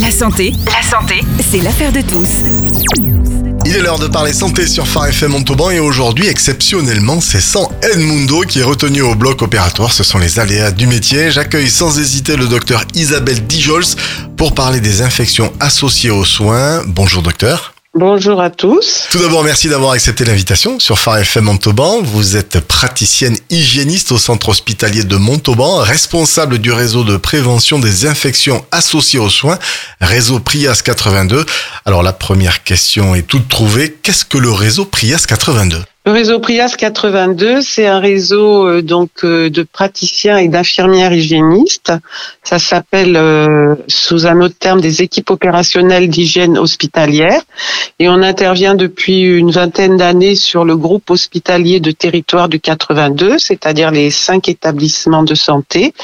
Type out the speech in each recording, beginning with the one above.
La santé, la santé, c'est l'affaire de tous. Il est l'heure de parler santé sur Phare FM Montauban et aujourd'hui, exceptionnellement, c'est sans Edmundo qui est retenu au bloc opératoire. Ce sont les aléas du métier. J'accueille sans hésiter le docteur Isabelle Dijols pour parler des infections associées aux soins. Bonjour docteur. Bonjour à tous. Tout d'abord, merci d'avoir accepté l'invitation sur Phare Montauban. Vous êtes praticienne hygiéniste au centre hospitalier de Montauban, responsable du réseau de prévention des infections associées aux soins, réseau Prias 82. Alors la première question est toute trouvée. Qu'est-ce que le réseau Prias 82 le réseau Prias 82, c'est un réseau euh, donc euh, de praticiens et d'infirmières hygiénistes. Ça s'appelle euh, sous un autre terme des équipes opérationnelles d'hygiène hospitalière et on intervient depuis une vingtaine d'années sur le groupe hospitalier de territoire du 82, c'est-à-dire les cinq établissements de santé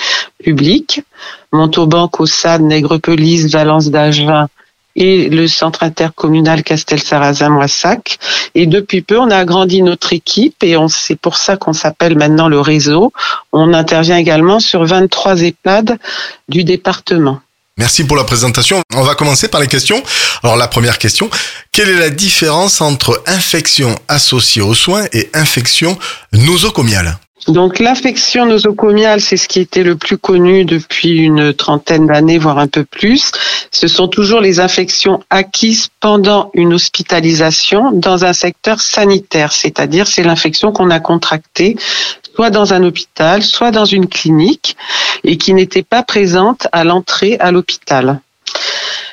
publics Montauban, Caussade, Nègrepelisse, Valence d'Agen et le centre intercommunal Castel-Sarrazin-Moissac. Et depuis peu, on a agrandi notre équipe et c'est pour ça qu'on s'appelle maintenant le réseau. On intervient également sur 23 EHPAD du département. Merci pour la présentation. On va commencer par les questions. Alors la première question, quelle est la différence entre infection associée aux soins et infection nosocomiale? Donc l'infection nosocomiale, c'est ce qui était le plus connu depuis une trentaine d'années, voire un peu plus. Ce sont toujours les infections acquises pendant une hospitalisation dans un secteur sanitaire, c'est-à-dire c'est l'infection qu'on a contractée soit dans un hôpital, soit dans une clinique, et qui n'était pas présente à l'entrée à l'hôpital.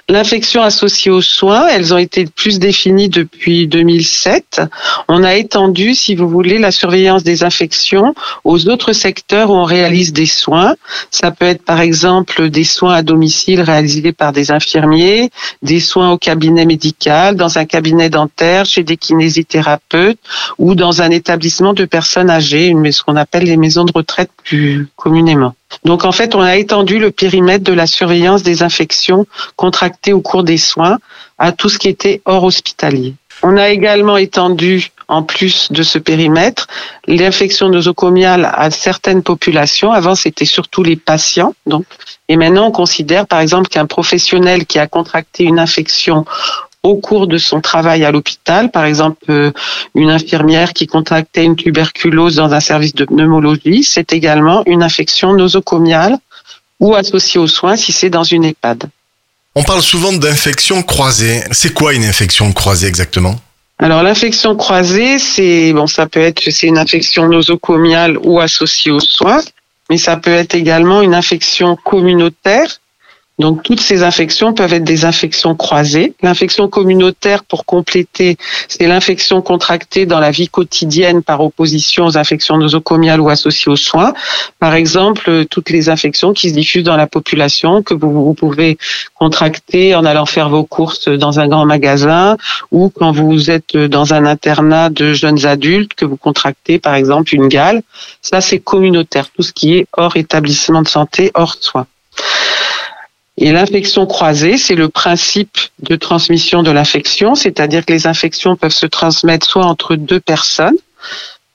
L'infection associée aux soins, elles ont été plus définies depuis 2007. On a étendu, si vous voulez, la surveillance des infections aux autres secteurs où on réalise des soins. Ça peut être par exemple des soins à domicile réalisés par des infirmiers, des soins au cabinet médical, dans un cabinet dentaire, chez des kinésithérapeutes ou dans un établissement de personnes âgées, ce qu'on appelle les maisons de retraite plus communément. Donc en fait, on a étendu le périmètre de la surveillance des infections contractées au cours des soins à tout ce qui était hors hospitalier. On a également étendu, en plus de ce périmètre, l'infection nosocomiale à certaines populations. Avant, c'était surtout les patients. Donc, et maintenant, on considère, par exemple, qu'un professionnel qui a contracté une infection au cours de son travail à l'hôpital, par exemple euh, une infirmière qui contractait une tuberculose dans un service de pneumologie, c'est également une infection nosocomiale ou associée aux soins si c'est dans une EHPAD. On parle souvent d'infection croisée. C'est quoi une infection croisée exactement? Alors l'infection croisée, c'est bon, ça peut être c'est une infection nosocomiale ou associée aux soins, mais ça peut être également une infection communautaire donc toutes ces infections peuvent être des infections croisées. L'infection communautaire, pour compléter, c'est l'infection contractée dans la vie quotidienne par opposition aux infections nosocomiales ou associées aux soins. Par exemple, toutes les infections qui se diffusent dans la population que vous, pouvez contracter en allant faire vos courses dans un grand magasin ou quand vous êtes dans un internat de jeunes adultes que vous contractez par exemple une gale. Ça, c'est communautaire, tout ce qui est hors établissement de santé, hors soins. Et l'infection croisée, c'est le principe de transmission de l'infection, c'est-à-dire que les infections peuvent se transmettre soit entre deux personnes,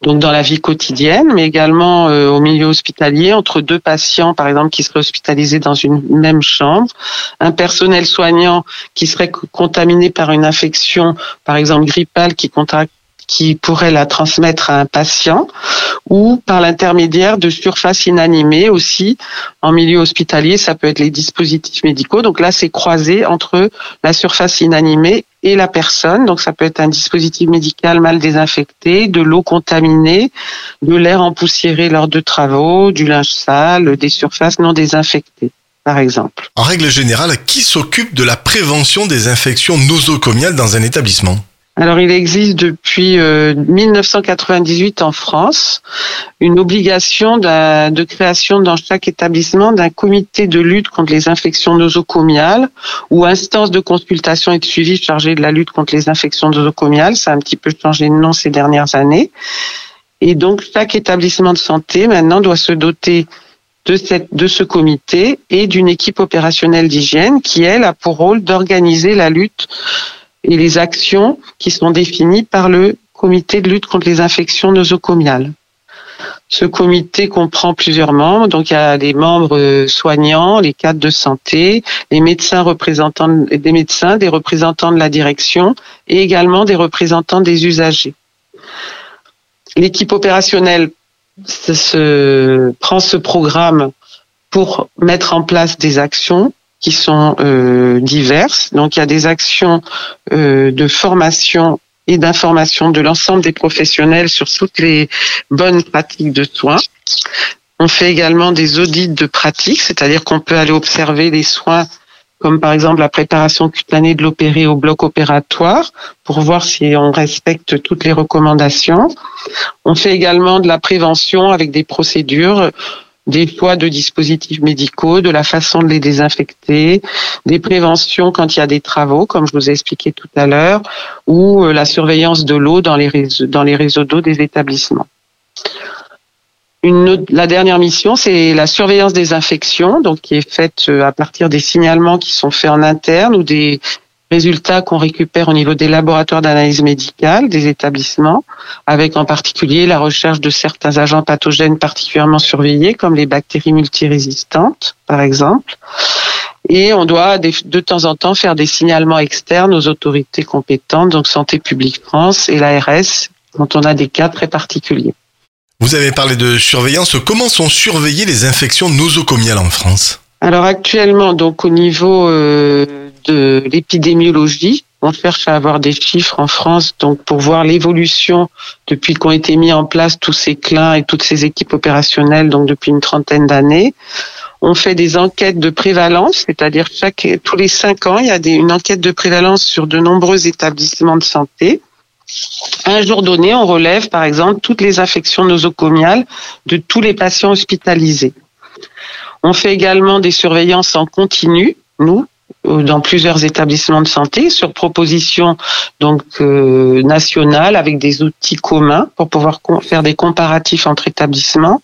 donc dans la vie quotidienne, mais également euh, au milieu hospitalier, entre deux patients, par exemple, qui seraient hospitalisés dans une même chambre, un personnel soignant qui serait contaminé par une infection, par exemple grippale, qui contracte qui pourrait la transmettre à un patient ou par l'intermédiaire de surfaces inanimées aussi en milieu hospitalier, ça peut être les dispositifs médicaux. Donc là, c'est croisé entre la surface inanimée et la personne. Donc ça peut être un dispositif médical mal désinfecté, de l'eau contaminée, de l'air empoussiéré lors de travaux, du linge sale, des surfaces non désinfectées par exemple. En règle générale, qui s'occupe de la prévention des infections nosocomiales dans un établissement? Alors, il existe depuis 1998 euh, en France une obligation de création dans chaque établissement d'un comité de lutte contre les infections nosocomiales ou instance de consultation et de suivi chargée de la lutte contre les infections nosocomiales. Ça a un petit peu changé de nom ces dernières années. Et donc, chaque établissement de santé maintenant doit se doter de, cette, de ce comité et d'une équipe opérationnelle d'hygiène qui, elle, a pour rôle d'organiser la lutte et les actions qui sont définies par le comité de lutte contre les infections nosocomiales. Ce comité comprend plusieurs membres. Donc, il y a les membres soignants, les cadres de santé, les médecins représentants, des médecins, des représentants de la direction et également des représentants des usagers. L'équipe opérationnelle se, prend ce programme pour mettre en place des actions qui sont euh, diverses. Donc, il y a des actions euh, de formation et d'information de l'ensemble des professionnels sur toutes les bonnes pratiques de soins. On fait également des audits de pratiques, c'est-à-dire qu'on peut aller observer les soins comme par exemple la préparation cutanée de l'opéré au bloc opératoire pour voir si on respecte toutes les recommandations. On fait également de la prévention avec des procédures des choix de dispositifs médicaux, de la façon de les désinfecter, des préventions quand il y a des travaux, comme je vous ai expliqué tout à l'heure, ou euh, la surveillance de l'eau dans les réseaux, d'eau des établissements. La dernière mission, c'est la surveillance des infections, donc qui est faite euh, à partir des signalements qui sont faits en interne ou des résultats qu'on récupère au niveau des laboratoires d'analyse médicale des établissements, avec en particulier la recherche de certains agents pathogènes particulièrement surveillés, comme les bactéries multirésistantes, par exemple. Et on doit de temps en temps faire des signalements externes aux autorités compétentes, donc Santé publique France et l'ARS, quand on a des cas très particuliers. Vous avez parlé de surveillance. Comment sont surveillées les infections nosocomiales en France? Alors actuellement, donc au niveau euh, de l'épidémiologie. On cherche à avoir des chiffres en France, donc pour voir l'évolution depuis qu'ont été mis en place tous ces clins et toutes ces équipes opérationnelles, donc depuis une trentaine d'années. On fait des enquêtes de prévalence, c'est-à-dire chaque tous les cinq ans, il y a une enquête de prévalence sur de nombreux établissements de santé. Un jour donné, on relève par exemple toutes les infections nosocomiales de tous les patients hospitalisés. On fait également des surveillances en continu, nous, dans plusieurs établissements de santé sur proposition donc euh, nationale avec des outils communs pour pouvoir faire des comparatifs entre établissements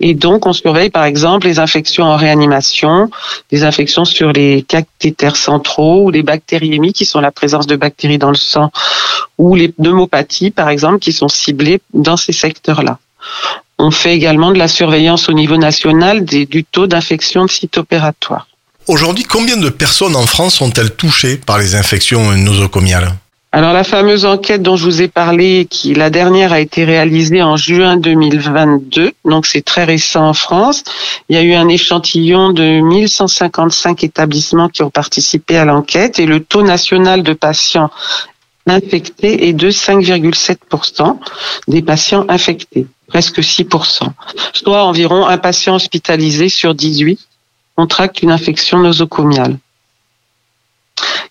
et donc on surveille par exemple les infections en réanimation, des infections sur les cathéters centraux ou les bactériémies qui sont la présence de bactéries dans le sang ou les pneumopathies par exemple qui sont ciblées dans ces secteurs-là. On fait également de la surveillance au niveau national des, du taux d'infection de site opératoire. Aujourd'hui, combien de personnes en France sont-elles touchées par les infections nosocomiales? Alors la fameuse enquête dont je vous ai parlé, qui la dernière a été réalisée en juin 2022, donc c'est très récent en France. Il y a eu un échantillon de 1155 établissements qui ont participé à l'enquête et le taux national de patients infectés est de 5,7% des patients infectés, presque 6%, soit environ un patient hospitalisé sur 18 contracte une infection nosocomiale.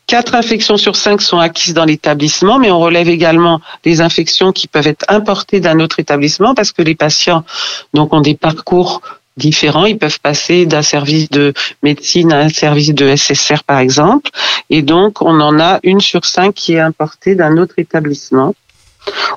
Quatre infections sur cinq sont acquises dans l'établissement, mais on relève également les infections qui peuvent être importées d'un autre établissement parce que les patients donc, ont des parcours différents. Ils peuvent passer d'un service de médecine à un service de SSR, par exemple. Et donc, on en a une sur cinq qui est importée d'un autre établissement.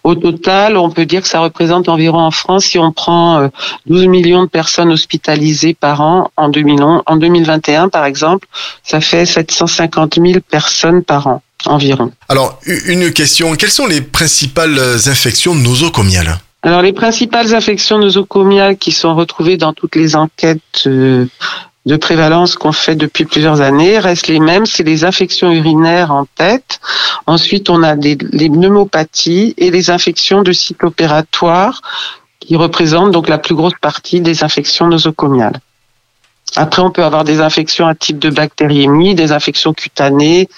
Au total, on peut dire que ça représente environ en France, si on prend 12 euh, millions de personnes hospitalisées par an en, 2011, en 2021, par exemple, ça fait 750 000 personnes par an environ. Alors, une question, quelles sont les principales infections nosocomiales? Alors les principales infections nosocomiales qui sont retrouvées dans toutes les enquêtes euh, de prévalence qu'on fait depuis plusieurs années restent les mêmes. C'est les infections urinaires en tête. Ensuite, on a les pneumopathies et les infections de cycle opératoire qui représentent donc la plus grosse partie des infections nosocomiales. Après, on peut avoir des infections à type de bactériémie, des infections cutanées,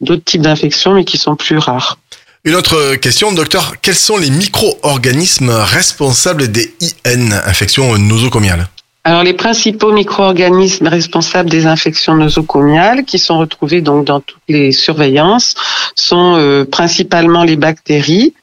d'autres types d'infections, mais qui sont plus rares. Une autre question, docteur, quels sont les micro-organismes responsables des IN, infections nosocomiales? Alors, les principaux micro-organismes responsables des infections nosocomiales, qui sont retrouvés donc dans toutes les surveillances, sont euh, principalement les bactéries,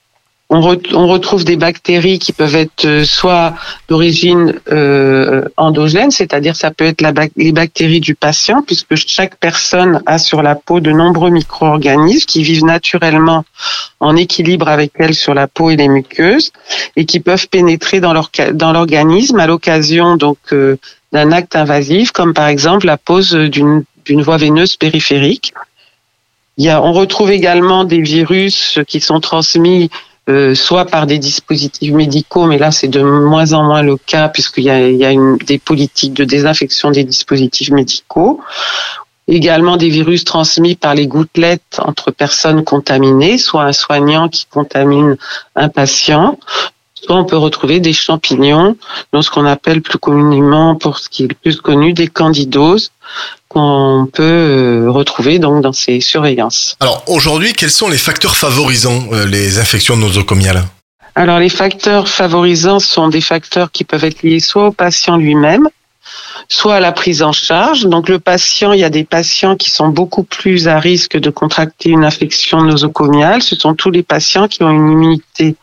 on, retrouve des bactéries qui peuvent être euh, soit d'origine euh, endogène, c'est-à-dire ça peut être les bactéries du patient, puisque chaque personne a sur la peau de nombreux micro-organismes qui vivent naturellement en équilibre avec elle sur la peau et les muqueuses, et qui peuvent pénétrer dans l'organisme à l'occasion donc euh, d'un acte invasif, comme par exemple la pose d'une voie veineuse périphérique. Il y a, on retrouve également des virus qui sont transmis euh, soit par des dispositifs médicaux, mais là c'est de moins en moins le cas puisqu'il y a, il y a des politiques de désinfection des dispositifs médicaux. Également des virus transmis par les gouttelettes entre personnes contaminées, soit un soignant qui contamine un patient, soit on peut retrouver des champignons dans ce qu'on appelle plus communément, pour ce qui est le plus connu, des candidoses qu'on peut euh, retrouver donc dans ces surveillances. Alors aujourd'hui, quels sont les facteurs favorisant euh, les infections nosocomiales? Alors les facteurs favorisants sont des facteurs qui peuvent être liés soit au patient lui-même, soit à la prise en charge. Donc le patient, il y a des patients qui sont beaucoup plus à risque de contracter une infection nosocomiale. Ce sont tous les patients qui ont une immunité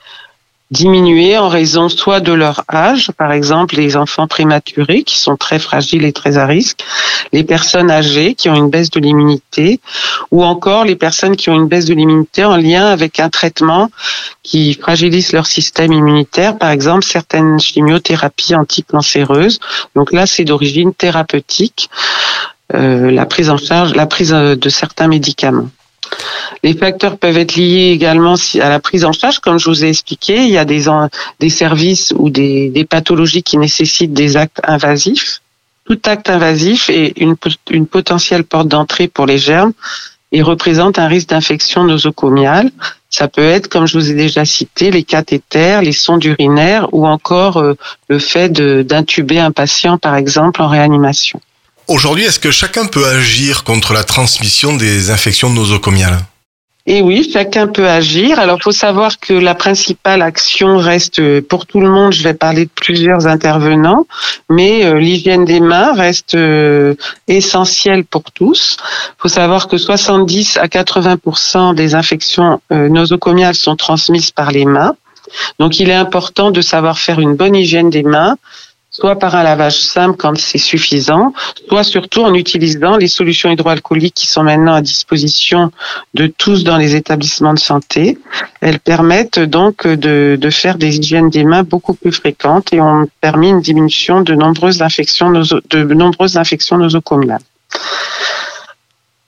diminuer en raison soit de leur âge, par exemple les enfants prématurés qui sont très fragiles et très à risque, les personnes âgées qui ont une baisse de l'immunité, ou encore les personnes qui ont une baisse de l'immunité en lien avec un traitement qui fragilise leur système immunitaire, par exemple certaines chimiothérapies anticancéreuses. Donc là, c'est d'origine thérapeutique, euh, la prise en charge, la prise euh, de certains médicaments. Les facteurs peuvent être liés également à la prise en charge, comme je vous ai expliqué. Il y a des, services ou des, pathologies qui nécessitent des actes invasifs. Tout acte invasif est une, une potentielle porte d'entrée pour les germes et représente un risque d'infection nosocomiale. Ça peut être, comme je vous ai déjà cité, les cathéters, les sondes urinaires ou encore euh, le fait d'intuber un patient, par exemple, en réanimation. Aujourd'hui, est-ce que chacun peut agir contre la transmission des infections nosocomiales? Et oui, chacun peut agir. Alors, il faut savoir que la principale action reste pour tout le monde. Je vais parler de plusieurs intervenants, mais euh, l'hygiène des mains reste euh, essentielle pour tous. Il faut savoir que 70 à 80% des infections euh, nosocomiales sont transmises par les mains. Donc, il est important de savoir faire une bonne hygiène des mains, soit par un lavage simple quand c'est suffisant, soit surtout en utilisant les solutions hydroalcooliques qui sont maintenant à disposition de tous dans les établissements de santé. Elles permettent donc de, faire des hygiènes des mains beaucoup plus fréquentes et ont permis une diminution de nombreuses infections, de nombreuses infections nosocomiales.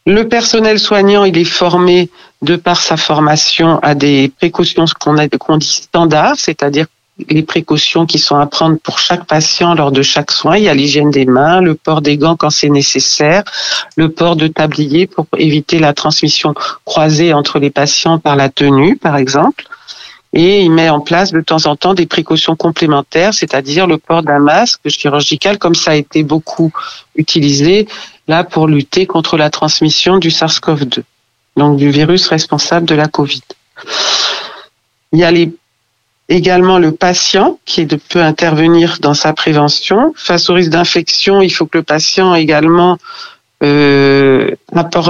Le personnel soignant, il est formé de par sa formation à des précautions qu'on dit standards, c'est-à-dire les précautions qui sont à prendre pour chaque patient lors de chaque soin. Il y a l'hygiène des mains, le port des gants quand c'est nécessaire, le port de tablier pour éviter la transmission croisée entre les patients par la tenue, par exemple. Et il met en place de temps en temps des précautions complémentaires, c'est-à-dire le port d'un masque chirurgical, comme ça a été beaucoup utilisé là pour lutter contre la transmission du SARS-CoV-2, donc du virus responsable de la Covid. Il y a les également le patient qui peut intervenir dans sa prévention. Face au risque d'infection, il faut que le patient également euh,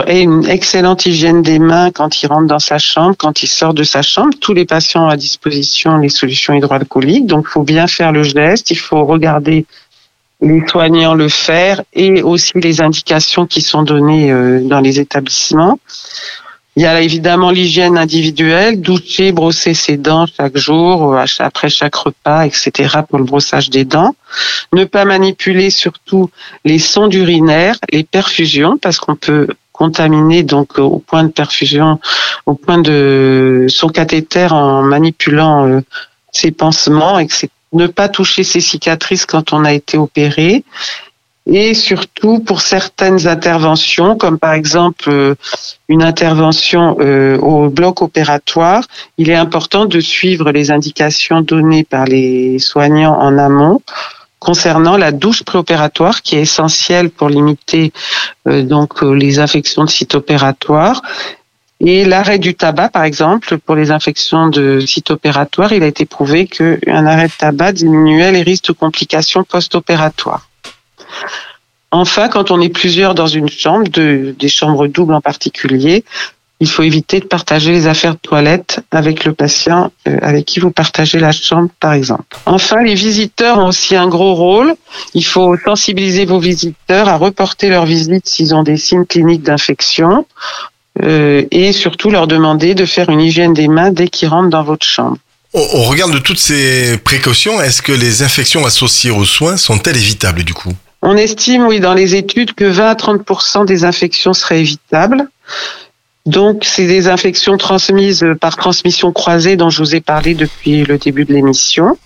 une excellente hygiène des mains quand il rentre dans sa chambre, quand il sort de sa chambre. Tous les patients ont à disposition les solutions hydroalcooliques, donc il faut bien faire le geste, il faut regarder les soignants le faire et aussi les indications qui sont données euh, dans les établissements. Il y a évidemment l'hygiène individuelle, doucher, brosser ses dents chaque jour, euh, après chaque repas, etc. pour le brossage des dents. Ne pas manipuler surtout les sondes urinaires, les perfusions, parce qu'on peut contaminer donc au point de perfusion, au point de son cathéter en manipulant euh, ses pansements, etc. Ne pas toucher ses cicatrices quand on a été opéré et surtout pour certaines interventions, comme par exemple euh, une intervention euh, au bloc opératoire, il est important de suivre les indications données par les soignants en amont concernant la douche préopératoire qui est essentielle pour limiter euh, donc les infections de site opératoire et l'arrêt du tabac, par exemple, pour les infections de site opératoire, il a été prouvé qu'un arrêt de tabac diminuait les risques de complications post-opératoires. Enfin, quand on est plusieurs dans une chambre, des chambres doubles en particulier, il faut éviter de partager les affaires de toilette avec le patient euh, avec qui vous partagez la chambre, par exemple. Enfin, les visiteurs ont aussi un gros rôle. Il faut sensibiliser vos visiteurs à reporter leur visite s'ils ont des signes cliniques d'infection euh, et surtout leur demander de faire une hygiène des mains dès qu'ils rentrent dans votre chambre. Au regard de toutes ces précautions, est-ce que les infections associées aux soins sont-elles évitables du coup? On estime, oui, dans les études que 20 à 30 des infections seraient évitables. Donc, c'est des infections transmises par transmission croisée dont je vous ai parlé depuis le début de l'émission.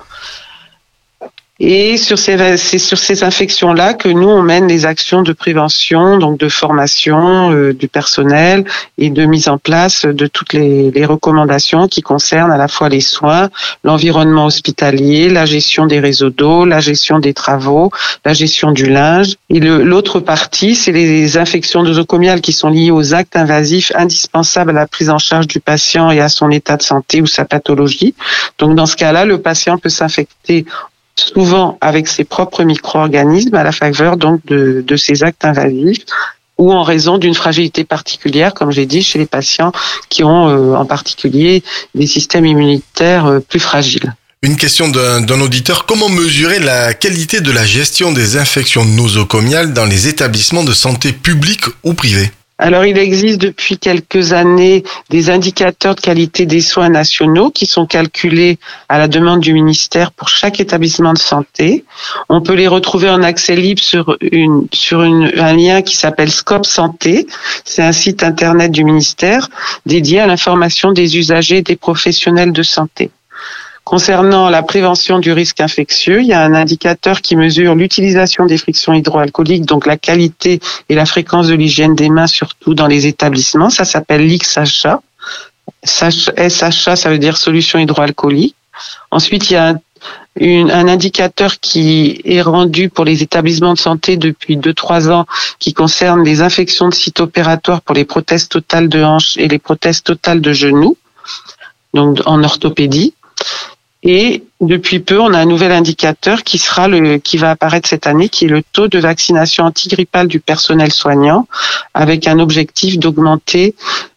Et sur ces, c'est sur ces infections-là que nous, on mène les actions de prévention, donc de formation euh, du personnel et de mise en place de toutes les, les, recommandations qui concernent à la fois les soins, l'environnement hospitalier, la gestion des réseaux d'eau, la gestion des travaux, la gestion du linge. Et l'autre partie, c'est les infections nosocomiales qui sont liées aux actes invasifs indispensables à la prise en charge du patient et à son état de santé ou sa pathologie. Donc dans ce cas-là, le patient peut s'infecter souvent avec ses propres micro-organismes à la faveur donc de, de ces actes invasifs ou en raison d'une fragilité particulière, comme j'ai dit, chez les patients qui ont euh, en particulier des systèmes immunitaires euh, plus fragiles. Une question d'un auditeur. Comment mesurer la qualité de la gestion des infections nosocomiales dans les établissements de santé publics ou privés? Alors, il existe depuis quelques années des indicateurs de qualité des soins nationaux qui sont calculés à la demande du ministère pour chaque établissement de santé. On peut les retrouver en accès libre sur, un lien qui s'appelle Scope Santé. C'est un site internet du ministère dédié à l'information des usagers et des professionnels de santé. Concernant la prévention du risque infectieux, il y a un indicateur qui mesure l'utilisation des frictions hydroalcooliques, donc la qualité et la fréquence de l'hygiène des mains, surtout dans les établissements. Ça s'appelle l'XHA. SHA, ça veut dire solution hydroalcoolique. Ensuite, il y a un, un, indicateur qui est rendu pour les établissements de santé depuis 2-3 ans qui concerne les infections de sites opératoires pour les prothèses totales de hanches et les prothèses totales de genoux, donc en orthopédie. Et depuis peu, on a un nouvel indicateur qui sera le, qui va apparaître cette année, qui est le taux de vaccination antigrippale du personnel soignant, avec un objectif d'augmenter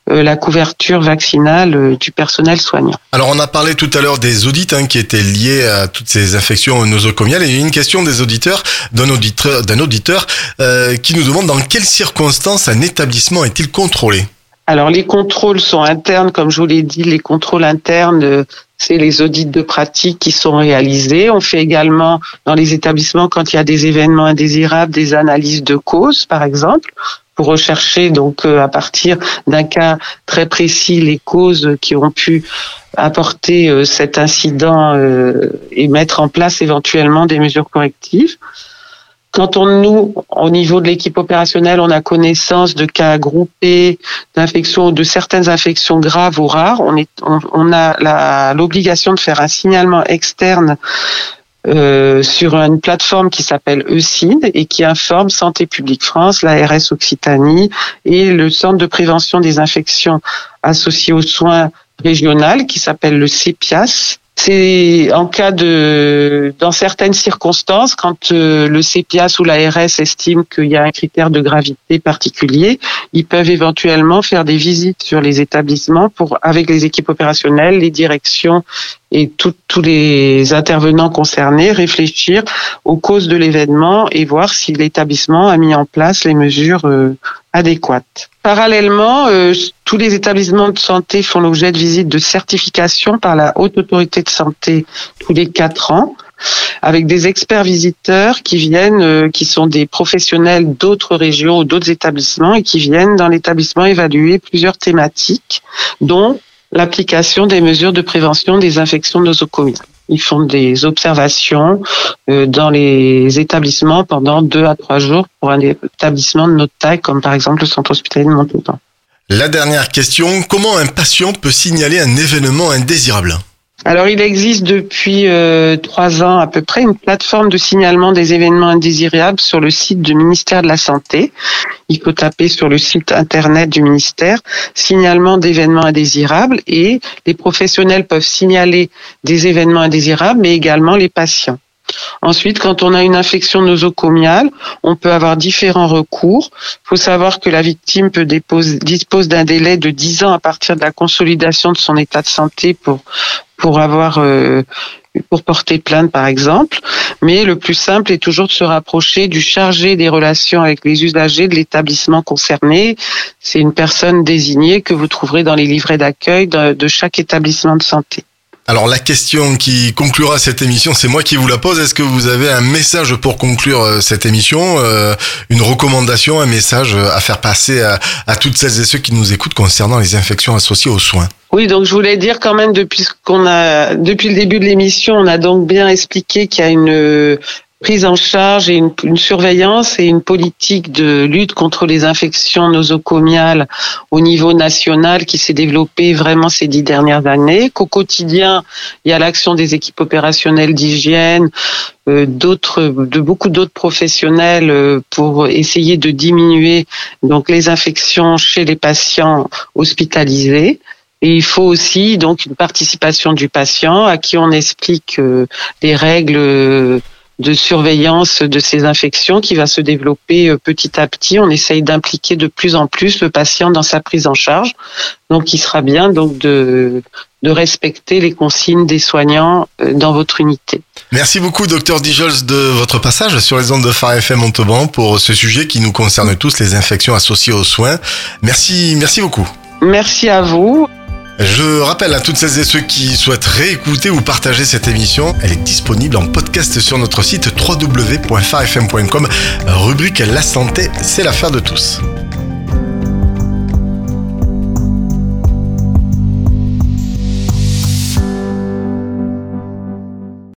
euh, la couverture vaccinale euh, du personnel soignant. Alors on a parlé tout à l'heure des audits hein, qui étaient liés à toutes ces infections nosocomiales et il y a une question des auditeurs d'un auditeur, d'un auditeur euh, qui nous demande dans quelles circonstances un établissement est-il contrôlé? Alors les contrôles sont internes, comme je vous l'ai dit, les contrôles internes, c'est les audits de pratique qui sont réalisés. On fait également dans les établissements quand il y a des événements indésirables, des analyses de causes, par exemple, pour rechercher donc euh, à partir d'un cas très précis les causes qui ont pu apporter euh, cet incident euh, et mettre en place éventuellement des mesures correctives. Quand on nous, au niveau de l'équipe opérationnelle, on a connaissance de cas groupés d'infections, de certaines infections graves ou rares, on, est, on, a l'obligation de faire un signalement externe euh, sur une plateforme qui s'appelle ECID et qui informe Santé publique France, l'ARS Occitanie et le Centre de prévention des infections associées aux soins régionales qui s'appelle le CEPIAS c'est en cas de, dans certaines circonstances, quand euh, le CPIAS ou l'ARS estime qu'il y a un critère de gravité particulier, ils peuvent éventuellement faire des visites sur les établissements pour, avec les équipes opérationnelles, les directions et tous les intervenants concernés réfléchir aux causes de l'événement et voir si l'établissement a mis en place les mesures euh, adéquates. Parallèlement, euh, tous les établissements de santé font l'objet de visites de certification par la Haute Autorité de Santé tous les quatre ans avec des experts visiteurs qui viennent, euh, qui sont des professionnels d'autres régions ou d'autres établissements et qui viennent dans l'établissement évaluer plusieurs thématiques, dont l'application des mesures de prévention des infections nosocomiales. Ils font des observations euh, dans les établissements pendant deux à trois jours pour un établissement de notre taille, comme par exemple le centre hospitalier de Montauban. La dernière question, comment un patient peut signaler un événement indésirable? Alors, il existe depuis euh, trois ans à peu près une plateforme de signalement des événements indésirables sur le site du ministère de la Santé. Il faut taper sur le site internet du ministère signalement d'événements indésirables et les professionnels peuvent signaler des événements indésirables, mais également les patients. Ensuite, quand on a une infection nosocomiale, on peut avoir différents recours. Il faut savoir que la victime peut dispose d'un délai de 10 ans à partir de la consolidation de son état de santé pour pour avoir euh, pour porter plainte par exemple, mais le plus simple est toujours de se rapprocher du chargé des relations avec les usagers de l'établissement concerné. C'est une personne désignée que vous trouverez dans les livrets d'accueil de chaque établissement de santé. Alors la question qui conclura cette émission, c'est moi qui vous la pose. Est-ce que vous avez un message pour conclure euh, cette émission, euh, une recommandation, un message à faire passer à, à toutes celles et ceux qui nous écoutent concernant les infections associées aux soins? Oui, donc je voulais dire quand même depuis qu'on a depuis le début de l'émission, on a donc bien expliqué qu'il y a une prise en charge et une, une, surveillance et une politique de lutte contre les infections nosocomiales au niveau national qui s'est développée vraiment ces dix dernières années. Qu'au quotidien, il y a l'action des équipes opérationnelles d'hygiène, euh, d'autres, de beaucoup d'autres professionnels euh, pour essayer de diminuer donc les infections chez les patients hospitalisés. Et il faut aussi donc une participation du patient à qui on explique euh, les règles de surveillance de ces infections qui va se développer euh, petit à petit. On essaye d'impliquer de plus en plus le patient dans sa prise en charge. Donc, il sera bien donc de, de respecter les consignes des soignants euh, dans votre unité. Merci beaucoup, docteur Dijols, de votre passage sur les ondes de Phare FM Montauban pour ce sujet qui nous concerne tous, les infections associées aux soins. Merci, merci beaucoup. Merci à vous. Je rappelle à toutes celles et ceux qui souhaitent réécouter ou partager cette émission, elle est disponible en podcast sur notre site www.farfm.com, rubrique La santé, c'est l'affaire de tous.